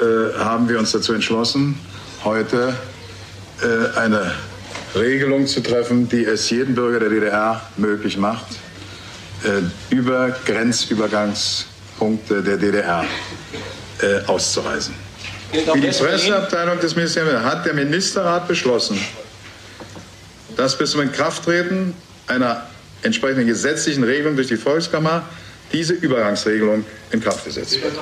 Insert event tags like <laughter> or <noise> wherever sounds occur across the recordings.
äh, haben wir uns dazu entschlossen, heute äh, eine Regelung zu treffen, die es jedem Bürger der DDR möglich macht, äh, über Grenzübergangspunkte der DDR äh, auszureisen. Wie die Presseabteilung des Ministeriums hat der Ministerrat beschlossen, dass bis zum Inkrafttreten einer entsprechenden gesetzlichen Regelung durch die Volkskammer diese Übergangsregelung in Kraft gesetzt wird.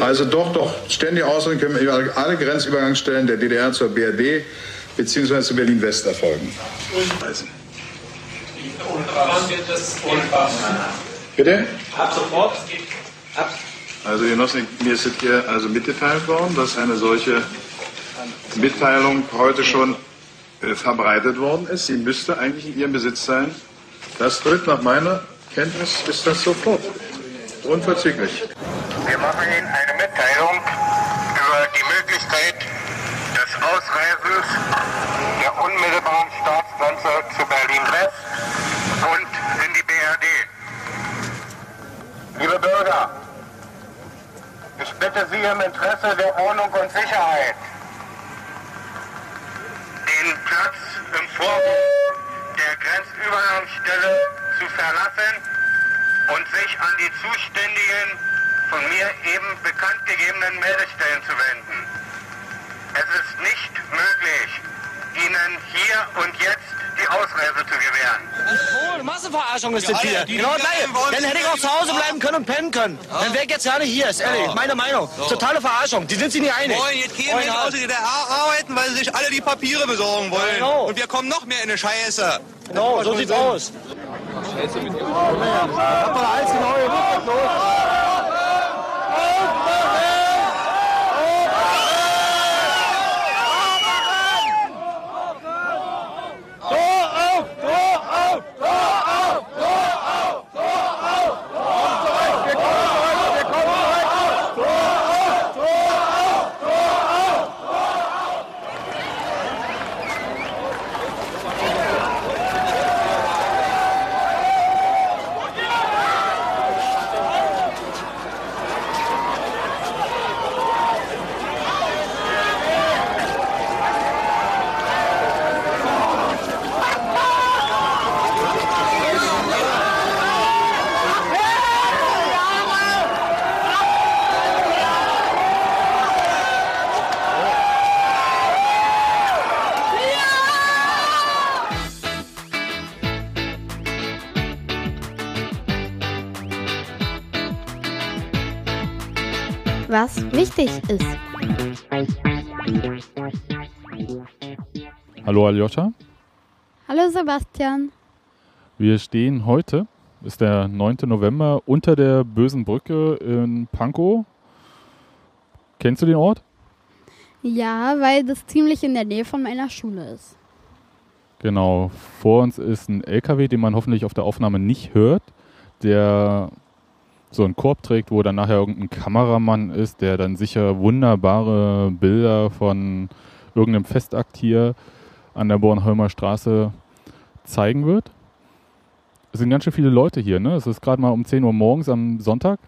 Also doch, doch, ständige Ausrüstung können über alle Grenzübergangsstellen der DDR zur BRD bzw. zu Berlin-West erfolgen. Bitte? Ab sofort. Also Genossen, mir ist hier also mitgeteilt worden, dass eine solche Mitteilung heute schon äh, verbreitet worden ist. Sie müsste eigentlich in Ihrem Besitz sein. Das tritt nach meiner Kenntnis ist das sofort. Unverzüglich. Wir machen Ihnen eine Mitteilung über die Möglichkeit des Ausreisens der unmittelbaren Staatsgrenze zu Berlin-West und in die BRD. Liebe Bürger, ich bitte Sie im Interesse der Ordnung und Sicherheit, den Platz im Vorhof der Grenzübergangsstelle zu verlassen und sich an die zuständigen von mir eben bekannt gegebenen Meldestellen zu wenden. Es ist nicht möglich, Ihnen hier und jetzt die Ausreise zu gewähren. Oh, Massenverarschung ist das hier. Genau gleich. Dann hätte ich auch zu Hause bleiben können und pennen können. Dann wäre ich jetzt gar nicht hier, ist ehrlich. Meine Meinung. Totale Verarschung. Die sind sich nicht einig. Wollen jetzt gehen wir aus der DDR arbeiten, weil sie sich alle die Papiere besorgen wollen. Genau. Und wir kommen noch mehr in eine Scheiße. Genau, so sieht's aus. Scheiße mit dir. Hab doch alles genau gewusst, los. Wichtig ist. Hallo Aljoscha. Hallo Sebastian. Wir stehen heute, ist der 9. November, unter der Bösen Brücke in Pankow. Kennst du den Ort? Ja, weil das ziemlich in der Nähe von meiner Schule ist. Genau. Vor uns ist ein LKW, den man hoffentlich auf der Aufnahme nicht hört, der so einen Korb trägt, wo dann nachher irgendein Kameramann ist, der dann sicher wunderbare Bilder von irgendeinem Festakt hier an der Bornholmer Straße zeigen wird. Es sind ganz schön viele Leute hier, ne? Es ist gerade mal um 10 Uhr morgens am Sonntag.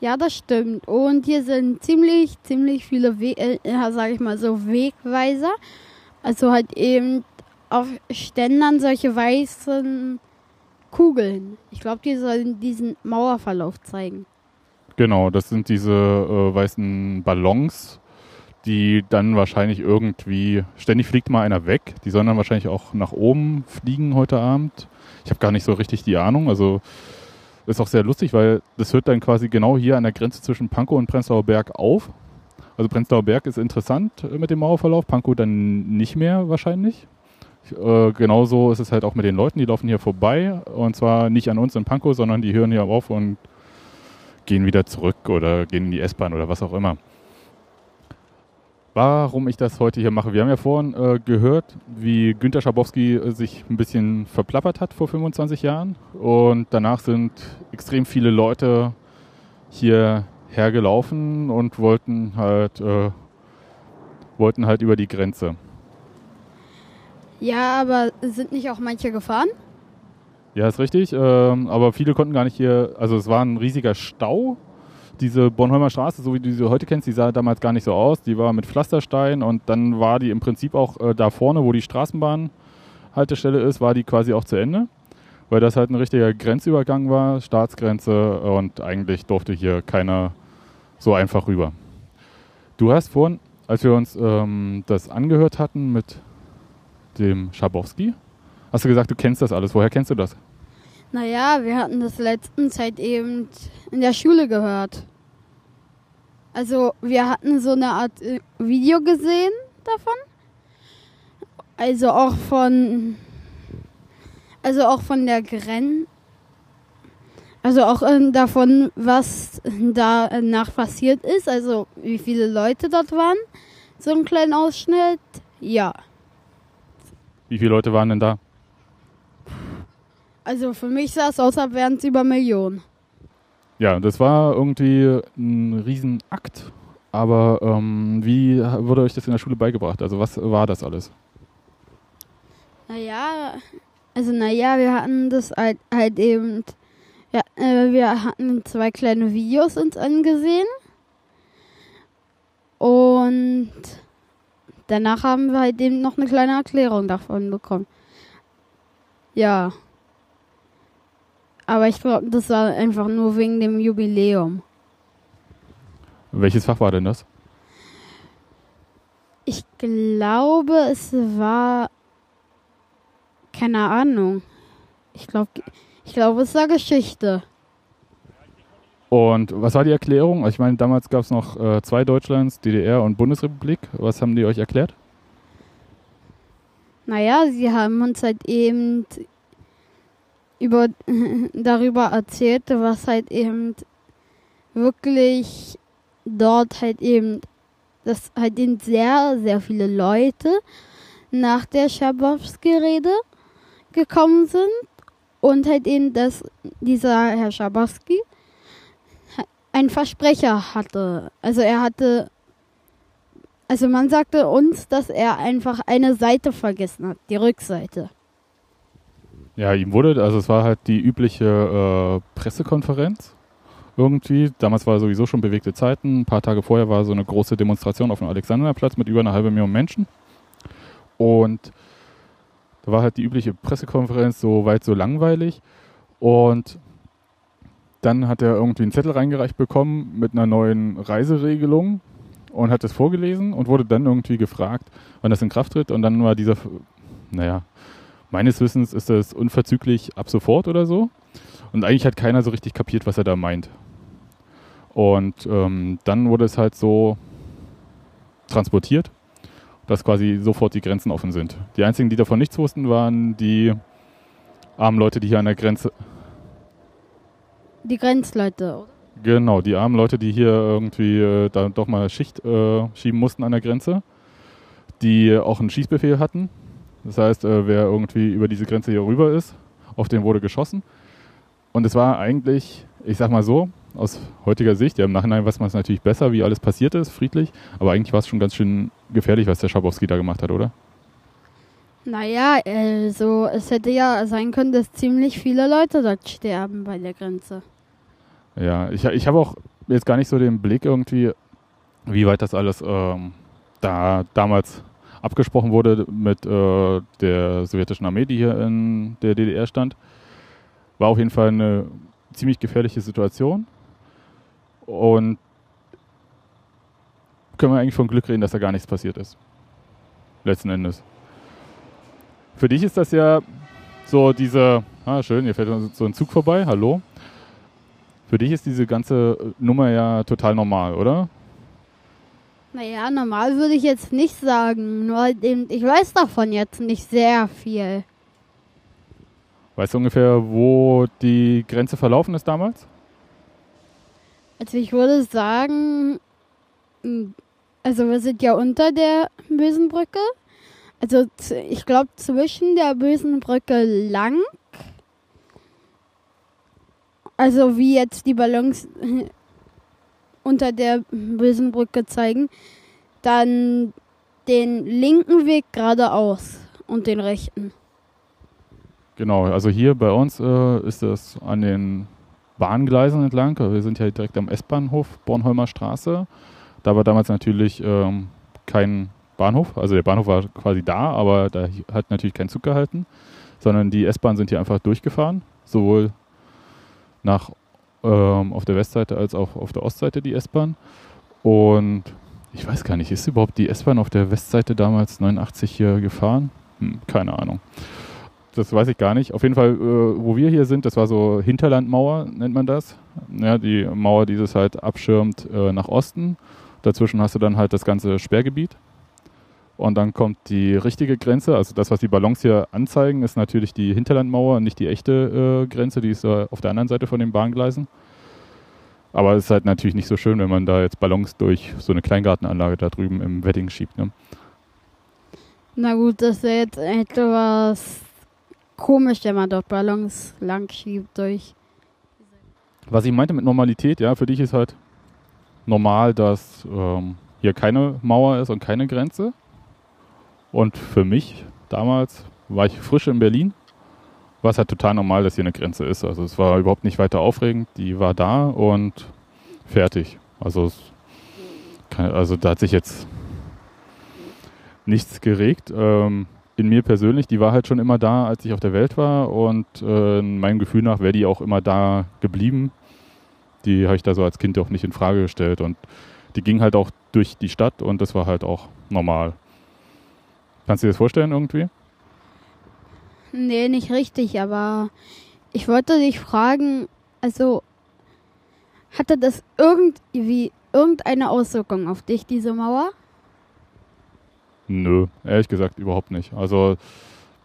Ja, das stimmt. Und hier sind ziemlich, ziemlich viele, We äh, sage ich mal so, Wegweiser. Also halt eben auf Ständern solche weißen Kugeln. Ich glaube, die sollen diesen Mauerverlauf zeigen. Genau, das sind diese äh, weißen Ballons, die dann wahrscheinlich irgendwie, ständig fliegt mal einer weg, die sollen dann wahrscheinlich auch nach oben fliegen heute Abend. Ich habe gar nicht so richtig die Ahnung, also ist auch sehr lustig, weil das hört dann quasi genau hier an der Grenze zwischen Pankow und Prenzlauer Berg auf. Also Prenzlauer Berg ist interessant mit dem Mauerverlauf, Pankow dann nicht mehr wahrscheinlich. Äh, genauso ist es halt auch mit den Leuten, die laufen hier vorbei und zwar nicht an uns in Pankow, sondern die hören hier auf und gehen wieder zurück oder gehen in die S-Bahn oder was auch immer. Warum ich das heute hier mache? Wir haben ja vorhin äh, gehört, wie Günter Schabowski äh, sich ein bisschen verplappert hat vor 25 Jahren und danach sind extrem viele Leute hier hergelaufen und wollten halt, äh, wollten halt über die Grenze. Ja, aber sind nicht auch manche gefahren? Ja, ist richtig. Ähm, aber viele konnten gar nicht hier, also es war ein riesiger Stau. diese Bornholmer Straße, so wie du sie heute kennst, die sah damals gar nicht so aus. Die war mit Pflasterstein und dann war die im Prinzip auch äh, da vorne, wo die Straßenbahnhaltestelle ist, war die quasi auch zu Ende. Weil das halt ein richtiger Grenzübergang war, Staatsgrenze und eigentlich durfte hier keiner so einfach rüber. Du hast vorhin, als wir uns ähm, das angehört hatten mit dem Schabowski, hast du gesagt, du kennst das alles. Woher kennst du das? Naja, wir hatten das letzten Zeit eben in der Schule gehört. Also wir hatten so eine Art äh, Video gesehen davon. Also auch von also auch von der Grenze also auch äh, davon, was danach passiert ist, also wie viele Leute dort waren. So ein kleiner Ausschnitt, ja. Wie viele Leute waren denn da? Also für mich sah es aus, als wären es über Millionen. Ja, das war irgendwie ein Riesenakt. Aber ähm, wie wurde euch das in der Schule beigebracht? Also was war das alles? Naja, also naja, wir hatten das halt, halt eben, ja, äh, wir hatten zwei kleine Videos uns angesehen. Und danach haben wir halt eben noch eine kleine Erklärung davon bekommen. Ja. Aber ich glaube, das war einfach nur wegen dem Jubiläum. Welches Fach war denn das? Ich glaube, es war keine Ahnung. Ich glaube, ich glaube, es war Geschichte. Und was war die Erklärung? Also ich meine, damals gab es noch äh, zwei Deutschlands, DDR und Bundesrepublik. Was haben die euch erklärt? Naja, sie haben uns halt eben über, <laughs> darüber erzählt, was halt eben wirklich dort halt eben, dass halt eben sehr, sehr viele Leute nach der Schabowski-Rede gekommen sind und halt eben, dass dieser Herr Schabowski einen Versprecher hatte. Also er hatte, also man sagte uns, dass er einfach eine Seite vergessen hat, die Rückseite. Ja, ihm wurde, also es war halt die übliche äh, Pressekonferenz irgendwie. Damals war sowieso schon bewegte Zeiten. Ein paar Tage vorher war so eine große Demonstration auf dem Alexanderplatz mit über einer halben Million Menschen. Und da war halt die übliche Pressekonferenz so weit so langweilig. Und dann hat er irgendwie einen Zettel reingereicht bekommen mit einer neuen Reiseregelung und hat das vorgelesen und wurde dann irgendwie gefragt, wann das in Kraft tritt. Und dann war dieser, naja, meines Wissens ist das unverzüglich ab sofort oder so. Und eigentlich hat keiner so richtig kapiert, was er da meint. Und ähm, dann wurde es halt so transportiert, dass quasi sofort die Grenzen offen sind. Die einzigen, die davon nichts wussten, waren die armen Leute, die hier an der Grenze. Die Grenzleute, oder? Genau, die armen Leute, die hier irgendwie äh, da doch mal Schicht äh, schieben mussten an der Grenze, die auch einen Schießbefehl hatten das heißt, äh, wer irgendwie über diese Grenze hier rüber ist, auf den wurde geschossen. Und es war eigentlich, ich sag mal so, aus heutiger Sicht, ja im Nachhinein weiß man es natürlich besser, wie alles passiert ist, friedlich, aber eigentlich war es schon ganz schön gefährlich, was der Schabowski da gemacht hat, oder? Naja, also es hätte ja sein können, dass ziemlich viele Leute dort sterben bei der Grenze. Ja, ich, ich habe auch jetzt gar nicht so den Blick irgendwie, wie weit das alles ähm, da damals abgesprochen wurde mit äh, der sowjetischen Armee, die hier in der DDR stand. War auf jeden Fall eine ziemlich gefährliche Situation. Und können wir eigentlich von Glück reden, dass da gar nichts passiert ist. Letzten Endes. Für dich ist das ja so diese, ah schön, hier fährt so ein Zug vorbei, hallo. Für dich ist diese ganze Nummer ja total normal, oder? Naja, normal würde ich jetzt nicht sagen. Nur ich weiß davon jetzt nicht sehr viel. Weißt du ungefähr, wo die Grenze verlaufen ist damals? Also ich würde sagen, also wir sind ja unter der bösen Brücke. Also ich glaube zwischen der bösen Brücke lang. Also wie jetzt die Ballons <laughs> unter der bösen Brücke zeigen, dann den linken Weg geradeaus und den rechten. Genau, also hier bei uns äh, ist das an den Bahngleisen entlang. Wir sind ja direkt am S-Bahnhof Bornholmer Straße. Da war damals natürlich ähm, kein Bahnhof. Also der Bahnhof war quasi da, aber da hat natürlich kein Zug gehalten, sondern die S-Bahn sind hier einfach durchgefahren. Sowohl nach ähm, auf der Westseite als auch auf der Ostseite die S-Bahn. Und ich weiß gar nicht, ist überhaupt die S-Bahn auf der Westseite damals 89 hier gefahren? Hm, keine Ahnung. Das weiß ich gar nicht. Auf jeden Fall, äh, wo wir hier sind, das war so Hinterlandmauer, nennt man das. Ja, die Mauer, die das halt abschirmt äh, nach Osten. Dazwischen hast du dann halt das ganze Sperrgebiet. Und dann kommt die richtige Grenze, also das, was die Ballons hier anzeigen, ist natürlich die Hinterlandmauer, nicht die echte äh, Grenze, die ist äh, auf der anderen Seite von den Bahngleisen. Aber es ist halt natürlich nicht so schön, wenn man da jetzt Ballons durch so eine Kleingartenanlage da drüben im Wedding schiebt. Ne? Na gut, das ist jetzt etwas komisch, wenn man dort Ballons lang schiebt durch. Was ich meinte mit Normalität, ja, für dich ist halt normal, dass ähm, hier keine Mauer ist und keine Grenze. Und für mich damals war ich frisch in Berlin, war es halt total normal, dass hier eine Grenze ist. Also es war überhaupt nicht weiter aufregend, die war da und fertig. Also, kann, also da hat sich jetzt nichts geregt. Ähm, in mir persönlich, die war halt schon immer da, als ich auf der Welt war und äh, meinem Gefühl nach wäre die auch immer da geblieben. Die habe ich da so als Kind auch nicht in Frage gestellt und die ging halt auch durch die Stadt und das war halt auch normal. Kannst du dir das vorstellen irgendwie? Nee, nicht richtig, aber ich wollte dich fragen, also hatte das irgendwie irgendeine Auswirkung auf dich, diese Mauer? Nö, ehrlich gesagt überhaupt nicht. Also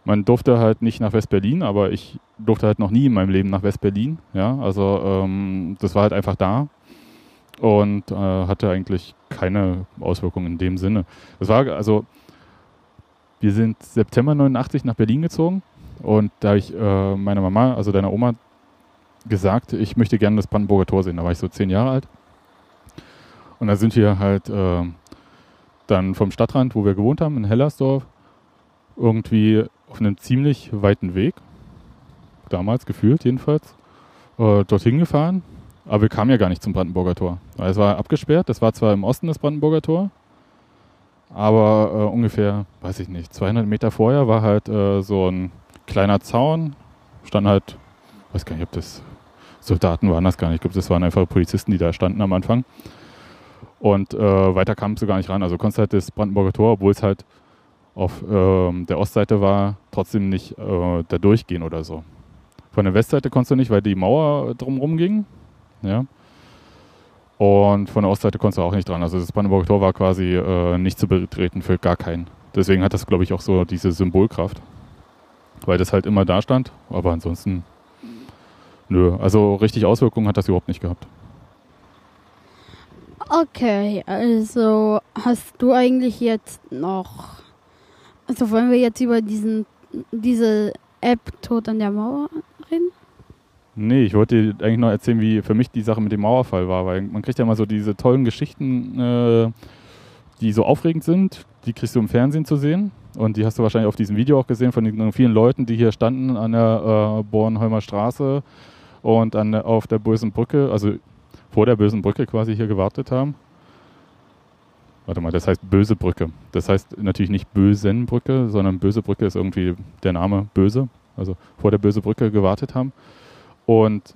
man durfte halt nicht nach West-Berlin, aber ich durfte halt noch nie in meinem Leben nach West-Berlin. Ja, also ähm, das war halt einfach da und äh, hatte eigentlich keine Auswirkungen in dem Sinne. Das war also wir sind September 89 nach Berlin gezogen und da habe ich äh, meiner Mama, also deiner Oma, gesagt, ich möchte gerne das Brandenburger Tor sehen. Da war ich so zehn Jahre alt. Und da sind wir halt äh, dann vom Stadtrand, wo wir gewohnt haben, in Hellersdorf, irgendwie auf einem ziemlich weiten Weg, damals gefühlt jedenfalls, äh, dorthin gefahren. Aber wir kamen ja gar nicht zum Brandenburger Tor. Es war abgesperrt, das war zwar im Osten das Brandenburger Tor, aber äh, ungefähr, weiß ich nicht, 200 Meter vorher war halt äh, so ein kleiner Zaun. Stand halt, weiß gar nicht, ob das Soldaten waren das gar nicht. Ich glaube, das waren einfach Polizisten, die da standen am Anfang. Und äh, weiter kamst du gar nicht ran. Also konntest halt das Brandenburger Tor, obwohl es halt auf ähm, der Ostseite war, trotzdem nicht äh, da durchgehen oder so. Von der Westseite konntest du nicht, weil die Mauer drumherum ging. Ja. Und von der Ostseite konntest du auch nicht dran. Also das Brandenburger Tor war quasi äh, nicht zu betreten für gar keinen. Deswegen hat das, glaube ich, auch so diese Symbolkraft. Weil das halt immer da stand. Aber ansonsten, nö. Also richtig Auswirkungen hat das überhaupt nicht gehabt. Okay, also hast du eigentlich jetzt noch. Also wollen wir jetzt über diesen diese App Tod an der Mauer reden? Nee, ich wollte dir eigentlich noch erzählen, wie für mich die Sache mit dem Mauerfall war, weil man kriegt ja mal so diese tollen Geschichten, äh, die so aufregend sind, die kriegst du im Fernsehen zu sehen. Und die hast du wahrscheinlich auf diesem Video auch gesehen von den vielen Leuten, die hier standen an der äh, Bornholmer Straße und an auf der Bösen Brücke, also vor der Bösen Brücke quasi hier gewartet haben. Warte mal, das heißt Böse Brücke. Das heißt natürlich nicht Bösenbrücke, sondern Böse Brücke ist irgendwie der Name Böse. Also vor der Böse Brücke gewartet haben und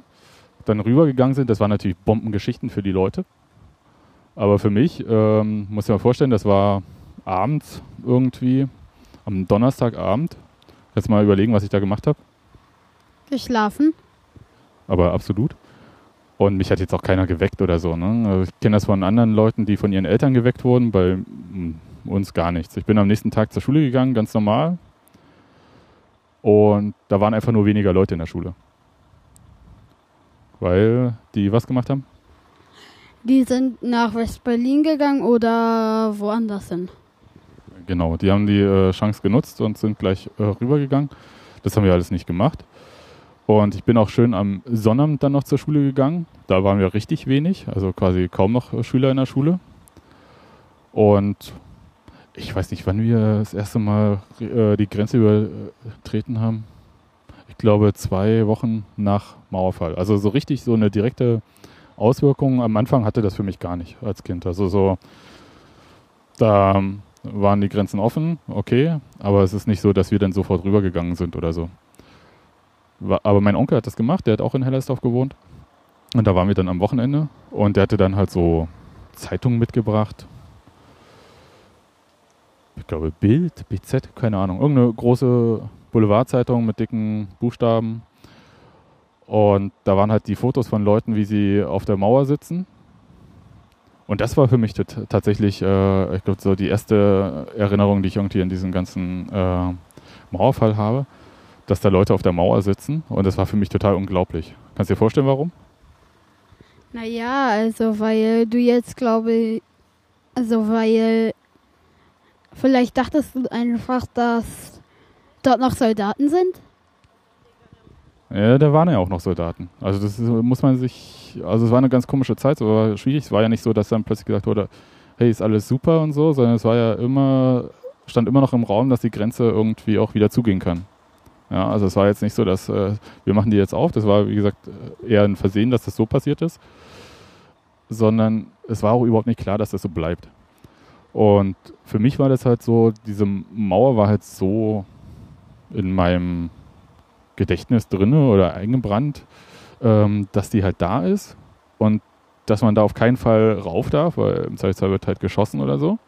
dann rübergegangen sind. Das waren natürlich Bombengeschichten für die Leute. Aber für mich, ähm, muss ich mir vorstellen, das war abends irgendwie, am Donnerstagabend. Jetzt mal überlegen, was ich da gemacht habe. Geschlafen. Aber absolut. Und mich hat jetzt auch keiner geweckt oder so. Ne? Also ich kenne das von anderen Leuten, die von ihren Eltern geweckt wurden, bei uns gar nichts. Ich bin am nächsten Tag zur Schule gegangen, ganz normal. Und da waren einfach nur weniger Leute in der Schule. Weil die was gemacht haben? Die sind nach West-Berlin gegangen oder woanders hin? Genau, die haben die äh, Chance genutzt und sind gleich äh, rübergegangen. Das haben wir alles nicht gemacht. Und ich bin auch schön am Sonnabend dann noch zur Schule gegangen. Da waren wir richtig wenig, also quasi kaum noch äh, Schüler in der Schule. Und ich weiß nicht, wann wir das erste Mal äh, die Grenze übertreten haben. Glaube, zwei Wochen nach Mauerfall. Also so richtig so eine direkte Auswirkung am Anfang hatte das für mich gar nicht als Kind. Also so, da waren die Grenzen offen, okay, aber es ist nicht so, dass wir dann sofort rübergegangen sind oder so. Aber mein Onkel hat das gemacht, der hat auch in Hellersdorf gewohnt. Und da waren wir dann am Wochenende und der hatte dann halt so Zeitungen mitgebracht. Ich glaube Bild, BZ, keine Ahnung. Irgendeine große Boulevardzeitung mit dicken Buchstaben. Und da waren halt die Fotos von Leuten, wie sie auf der Mauer sitzen. Und das war für mich tatsächlich, äh, ich glaube, so die erste Erinnerung, die ich irgendwie in diesem ganzen äh, Mauerfall habe, dass da Leute auf der Mauer sitzen. Und das war für mich total unglaublich. Kannst du dir vorstellen, warum? Naja, also weil du jetzt glaube also weil vielleicht dachtest du einfach, dass dort noch Soldaten sind? Ja, da waren ja auch noch Soldaten. Also das muss man sich, also es war eine ganz komische Zeit, war schwierig. Es war ja nicht so, dass dann plötzlich gesagt wurde, hey, ist alles super und so, sondern es war ja immer, stand immer noch im Raum, dass die Grenze irgendwie auch wieder zugehen kann. Ja, also es war jetzt nicht so, dass äh, wir machen die jetzt auf. Das war, wie gesagt, eher ein Versehen, dass das so passiert ist. Sondern es war auch überhaupt nicht klar, dass das so bleibt. Und für mich war das halt so, diese Mauer war halt so in meinem Gedächtnis drin oder eingebrannt, ähm, dass die halt da ist und dass man da auf keinen Fall rauf darf, weil im Zweifelsfall wird halt geschossen oder so.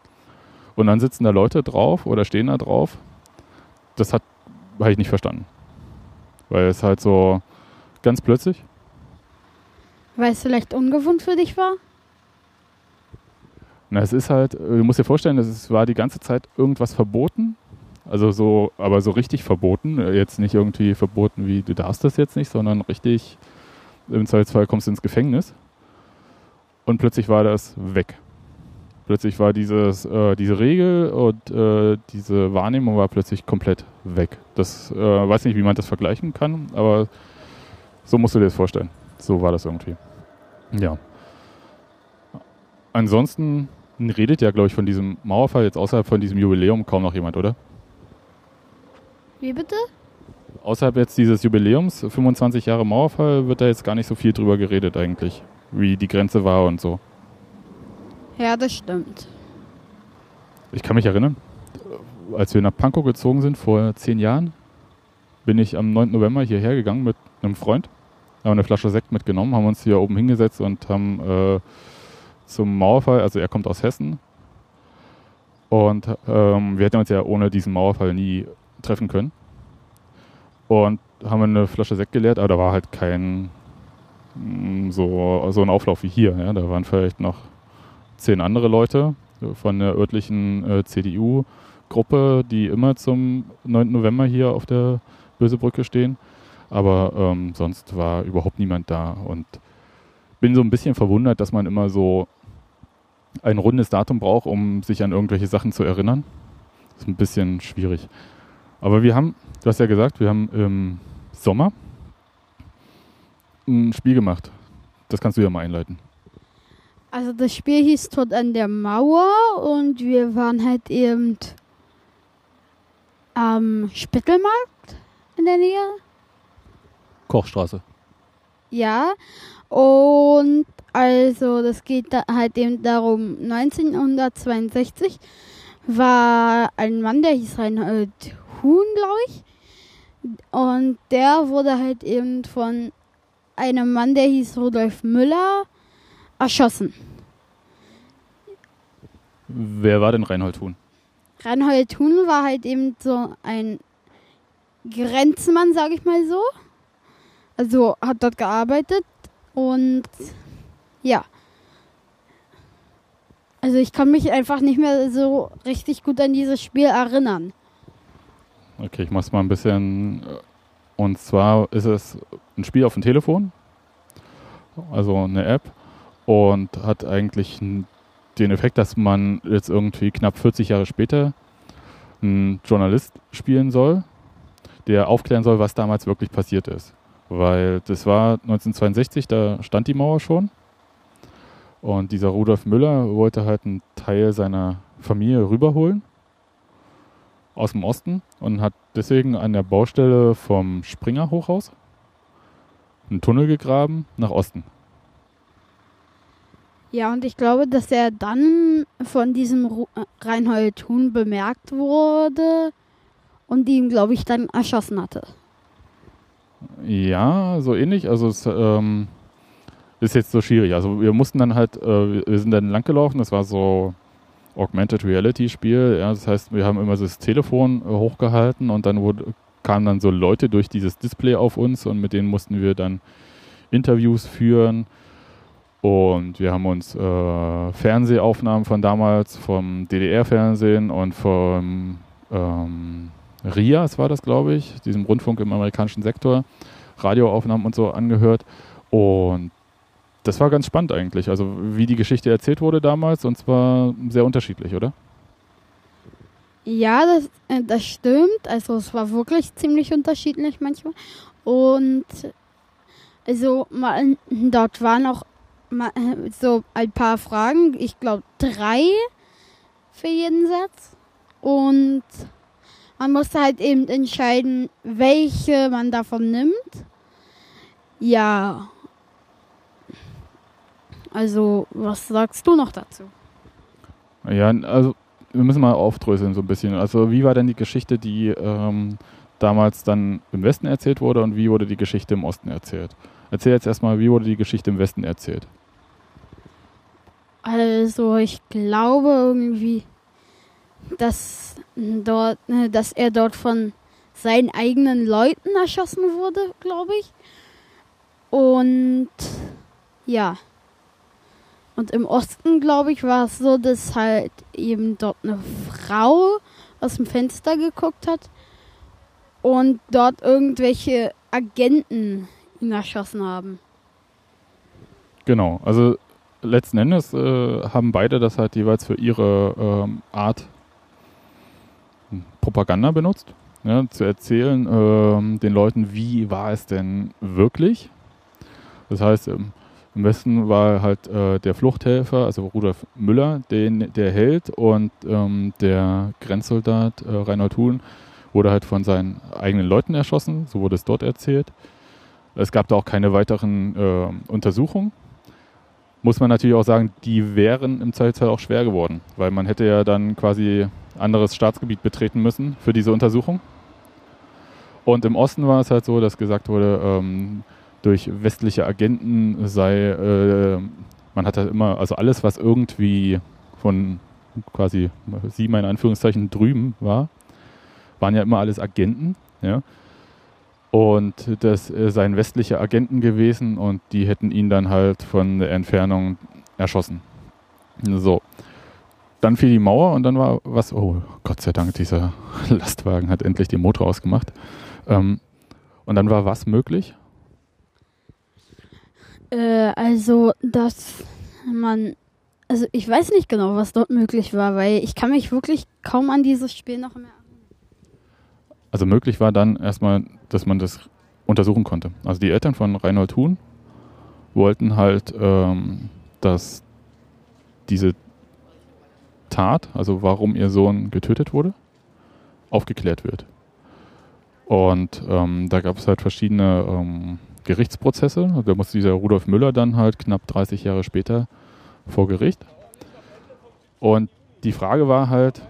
Und dann sitzen da Leute drauf oder stehen da drauf. Das hat habe ich nicht verstanden. Weil es halt so ganz plötzlich. Weil es vielleicht ungewohnt für dich war? Na, es ist halt, du musst dir vorstellen, es war die ganze Zeit irgendwas verboten. Also so, aber so richtig verboten. Jetzt nicht irgendwie verboten wie du darfst das jetzt nicht, sondern richtig, im Zweifelsfall kommst du ins Gefängnis. Und plötzlich war das weg. Plötzlich war dieses, äh, diese Regel und äh, diese Wahrnehmung war plötzlich komplett weg. Das äh, weiß nicht, wie man das vergleichen kann, aber so musst du dir das vorstellen. So war das irgendwie. Ja. Ansonsten redet ja, glaube ich, von diesem Mauerfall jetzt außerhalb von diesem Jubiläum kaum noch jemand, oder? Wie bitte? Außerhalb jetzt dieses Jubiläums, 25 Jahre Mauerfall, wird da jetzt gar nicht so viel drüber geredet eigentlich, wie die Grenze war und so. Ja, das stimmt. Ich kann mich erinnern, als wir nach Pankow gezogen sind vor zehn Jahren, bin ich am 9. November hierher gegangen mit einem Freund, haben eine Flasche Sekt mitgenommen, haben uns hier oben hingesetzt und haben äh, zum Mauerfall, also er kommt aus Hessen, und ähm, wir hätten uns ja ohne diesen Mauerfall nie treffen können. Und haben eine Flasche Sekt geleert, aber da war halt kein mm, so, so ein Auflauf wie hier. Ja. Da waren vielleicht noch zehn andere Leute von der örtlichen äh, CDU-Gruppe, die immer zum 9. November hier auf der Bösebrücke stehen. Aber ähm, sonst war überhaupt niemand da und bin so ein bisschen verwundert, dass man immer so ein rundes Datum braucht, um sich an irgendwelche Sachen zu erinnern. Das ist ein bisschen schwierig. Aber wir haben, du hast ja gesagt, wir haben im Sommer ein Spiel gemacht. Das kannst du ja mal einleiten. Also das Spiel hieß Tod an der Mauer und wir waren halt eben am Spittelmarkt in der Nähe. Kochstraße. Ja, und also das geht da halt eben darum, 1962 war ein Mann, der hieß Reinhold Huhn, glaube ich. Und der wurde halt eben von einem Mann, der hieß Rudolf Müller, erschossen. Wer war denn Reinhold Huhn? Reinhold Huhn war halt eben so ein Grenzmann, sage ich mal so. Also hat dort gearbeitet und ja. Also ich kann mich einfach nicht mehr so richtig gut an dieses Spiel erinnern. Okay, ich mach's mal ein bisschen. Und zwar ist es ein Spiel auf dem Telefon, also eine App und hat eigentlich den Effekt, dass man jetzt irgendwie knapp 40 Jahre später einen Journalist spielen soll, der aufklären soll, was damals wirklich passiert ist. Weil das war 1962, da stand die Mauer schon. Und dieser Rudolf Müller wollte halt einen Teil seiner Familie rüberholen. Aus dem Osten und hat deswegen an der Baustelle vom Springer Hochhaus einen Tunnel gegraben nach Osten. Ja, und ich glaube, dass er dann von diesem Ru äh, Reinhold Thun bemerkt wurde und ihn, glaube ich, dann erschossen hatte. Ja, so ähnlich. Also es ähm, ist jetzt so schwierig. Also wir mussten dann halt, äh, wir sind dann langgelaufen, das war so Augmented Reality Spiel. Ja, das heißt, wir haben immer das Telefon äh, hochgehalten und dann wurde, kamen dann so Leute durch dieses Display auf uns und mit denen mussten wir dann Interviews führen. Und wir haben uns äh, Fernsehaufnahmen von damals vom DDR-Fernsehen und vom ähm, RIAS war das, glaube ich, diesem Rundfunk im amerikanischen Sektor, Radioaufnahmen und so angehört. Und das war ganz spannend eigentlich, also wie die Geschichte erzählt wurde damals und zwar sehr unterschiedlich, oder? Ja, das, äh, das stimmt. Also es war wirklich ziemlich unterschiedlich manchmal. Und also mal, dort waren auch mal, so ein paar Fragen. Ich glaube drei für jeden Satz. Und man musste halt eben entscheiden, welche man davon nimmt. Ja. Also, was sagst du noch dazu? Ja, also wir müssen mal aufdröseln so ein bisschen. Also wie war denn die Geschichte, die ähm, damals dann im Westen erzählt wurde und wie wurde die Geschichte im Osten erzählt? Erzähl jetzt erstmal, wie wurde die Geschichte im Westen erzählt? Also ich glaube irgendwie, dass dort, äh, dass er dort von seinen eigenen Leuten erschossen wurde, glaube ich. Und ja. Und im Osten, glaube ich, war es so, dass halt eben dort eine Frau aus dem Fenster geguckt hat und dort irgendwelche Agenten ihn erschossen haben. Genau, also letzten Endes äh, haben beide das halt jeweils für ihre ähm, Art Propaganda benutzt, ja, zu erzählen ähm, den Leuten, wie war es denn wirklich. Das heißt, ähm, im Westen war halt äh, der Fluchthelfer, also Rudolf Müller, den, der Held und ähm, der Grenzsoldat äh, Reinhold Huhn wurde halt von seinen eigenen Leuten erschossen, so wurde es dort erzählt. Es gab da auch keine weiteren äh, Untersuchungen. Muss man natürlich auch sagen, die wären im Zweifelsfall auch schwer geworden, weil man hätte ja dann quasi anderes Staatsgebiet betreten müssen für diese Untersuchung. Und im Osten war es halt so, dass gesagt wurde, ähm, durch westliche Agenten sei, äh, man hat halt immer, also alles, was irgendwie von quasi sie in Anführungszeichen drüben war, waren ja immer alles Agenten, ja. Und das äh, seien westliche Agenten gewesen und die hätten ihn dann halt von der Entfernung erschossen. So. Dann fiel die Mauer und dann war was, oh Gott sei Dank, dieser <laughs> Lastwagen hat endlich den Motor ausgemacht. Ähm, und dann war was möglich? Äh, also, dass man. Also, ich weiß nicht genau, was dort möglich war, weil ich kann mich wirklich kaum an dieses Spiel noch mehr Also, möglich war dann erstmal, dass man das untersuchen konnte. Also, die Eltern von Reinhold Huhn wollten halt, ähm, dass diese Tat, also warum ihr Sohn getötet wurde, aufgeklärt wird. Und ähm, da gab es halt verschiedene ähm, Gerichtsprozesse. Da musste dieser Rudolf Müller dann halt knapp 30 Jahre später vor Gericht. Und die Frage war halt,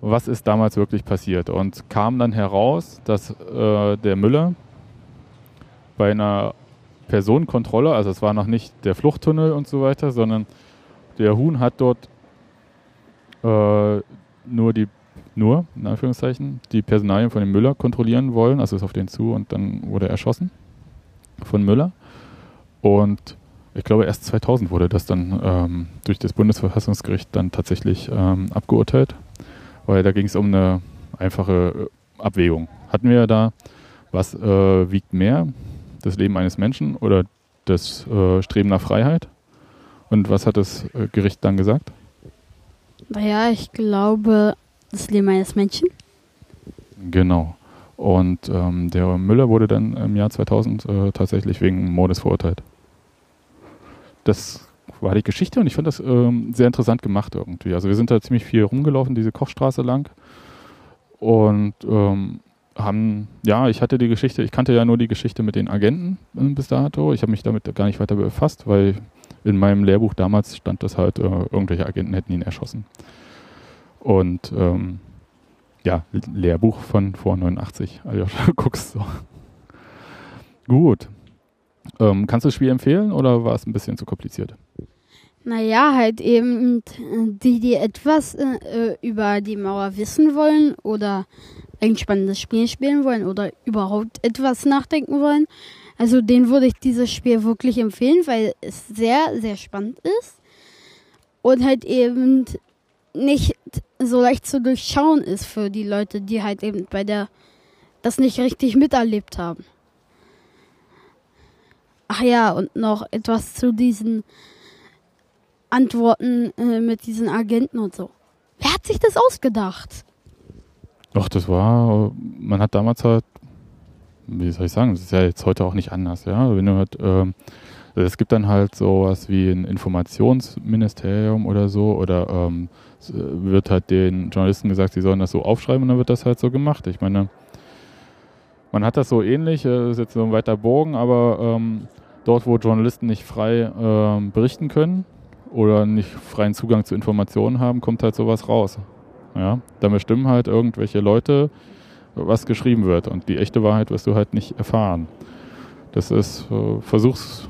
was ist damals wirklich passiert? Und kam dann heraus, dass äh, der Müller bei einer Personenkontrolle, also es war noch nicht der Fluchttunnel und so weiter, sondern der Huhn hat dort äh, nur die nur, in Anführungszeichen, die Personalien von dem Müller kontrollieren wollen, also ist auf den zu und dann wurde er erschossen von Müller. Und ich glaube, erst 2000 wurde das dann ähm, durch das Bundesverfassungsgericht dann tatsächlich ähm, abgeurteilt, weil da ging es um eine einfache äh, Abwägung. Hatten wir da, was äh, wiegt mehr, das Leben eines Menschen oder das äh, Streben nach Freiheit? Und was hat das äh, Gericht dann gesagt? Naja, ich glaube, das Leben eines Menschen. Genau. Und ähm, der Müller wurde dann im Jahr 2000 äh, tatsächlich wegen Mordes verurteilt. Das war die Geschichte und ich fand das ähm, sehr interessant gemacht irgendwie. Also wir sind da ziemlich viel rumgelaufen, diese Kochstraße lang. Und ähm, haben, ja, ich hatte die Geschichte, ich kannte ja nur die Geschichte mit den Agenten äh, bis dato. Ich habe mich damit gar nicht weiter befasst, weil in meinem Lehrbuch damals stand das halt, äh, irgendwelche Agenten hätten ihn erschossen. Und ähm, ja, Lehrbuch von vor 89, also <laughs> du guckst so. Gut. Ähm, kannst du das Spiel empfehlen oder war es ein bisschen zu kompliziert? Naja, halt eben die, die etwas äh, über die Mauer wissen wollen oder ein spannendes Spiel spielen wollen oder überhaupt etwas nachdenken wollen. Also den würde ich dieses Spiel wirklich empfehlen, weil es sehr, sehr spannend ist und halt eben nicht so leicht zu durchschauen ist für die Leute, die halt eben bei der das nicht richtig miterlebt haben. Ach ja, und noch etwas zu diesen Antworten äh, mit diesen Agenten und so. Wer hat sich das ausgedacht? Ach, das war, man hat damals halt, wie soll ich sagen, das ist ja jetzt heute auch nicht anders, ja. Wenn du halt, ähm, es gibt dann halt sowas wie ein Informationsministerium oder so, oder ähm, wird halt den Journalisten gesagt, sie sollen das so aufschreiben und dann wird das halt so gemacht. Ich meine, man hat das so ähnlich, äh, ist jetzt so ein weiter Bogen, aber ähm, dort, wo Journalisten nicht frei äh, berichten können oder nicht freien Zugang zu Informationen haben, kommt halt sowas raus. Ja, da bestimmen halt irgendwelche Leute, was geschrieben wird. Und die echte Wahrheit wirst du halt nicht erfahren. Das ist, äh, versuch's.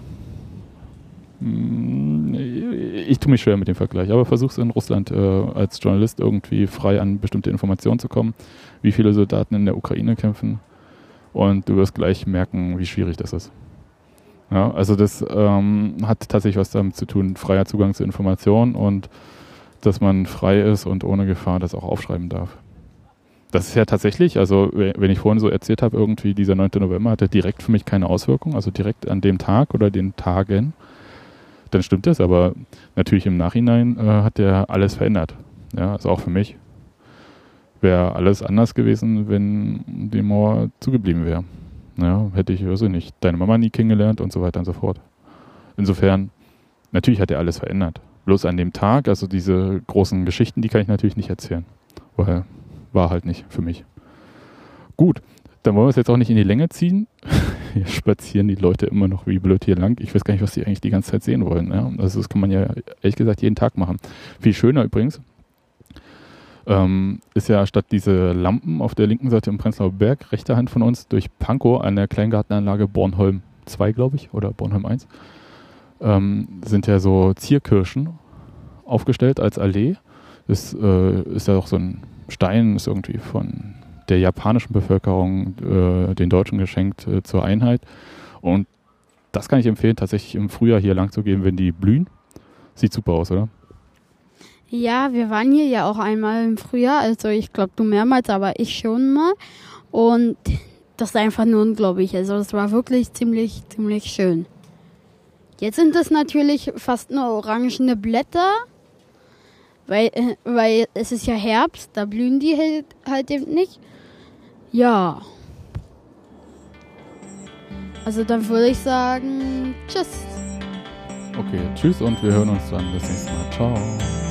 Ich tue mich schwer mit dem Vergleich, aber versuch's in Russland äh, als Journalist irgendwie frei an bestimmte Informationen zu kommen, wie viele Soldaten in der Ukraine kämpfen. Und du wirst gleich merken, wie schwierig das ist. Ja, also das ähm, hat tatsächlich was damit zu tun, freier Zugang zu Informationen und dass man frei ist und ohne Gefahr das auch aufschreiben darf. Das ist ja tatsächlich, also wenn ich vorhin so erzählt habe, irgendwie dieser 9. November hatte direkt für mich keine Auswirkung, also direkt an dem Tag oder den Tagen, dann stimmt das, aber natürlich im Nachhinein äh, hat der alles verändert. Ja, also auch für mich. Wäre alles anders gewesen, wenn die Mauer zugeblieben wäre. Ja, hätte ich, also nicht, deine Mama nie kennengelernt und so weiter und so fort. Insofern, natürlich hat er alles verändert. Bloß an dem Tag, also diese großen Geschichten, die kann ich natürlich nicht erzählen, weil war halt nicht für mich. Gut, dann wollen wir es jetzt auch nicht in die Länge ziehen. <laughs> Hier spazieren die Leute immer noch wie blöd hier lang. Ich weiß gar nicht, was die eigentlich die ganze Zeit sehen wollen. Ja? Also das kann man ja ehrlich gesagt jeden Tag machen. Viel schöner übrigens ähm, ist ja statt diese Lampen auf der linken Seite im Prenzlauer Berg, rechter Hand von uns, durch Pankow an der Kleingartenanlage Bornholm 2, glaube ich, oder Bornholm 1, ähm, sind ja so Zierkirschen aufgestellt als Allee. Das äh, ist ja auch so ein Stein, ist irgendwie von der japanischen Bevölkerung äh, den Deutschen geschenkt äh, zur Einheit. Und das kann ich empfehlen, tatsächlich im Frühjahr hier lang zu gehen, wenn die blühen. Sieht super aus, oder? Ja, wir waren hier ja auch einmal im Frühjahr. Also ich glaube du mehrmals, aber ich schon mal. Und das ist einfach nur unglaublich. Also es war wirklich ziemlich, ziemlich schön. Jetzt sind es natürlich fast nur orangene Blätter, weil, äh, weil es ist ja Herbst, da blühen die halt, halt eben nicht. Ja. Also dann würde ich sagen, tschüss. Okay, tschüss und wir hören uns dann das nächste Mal. Ciao.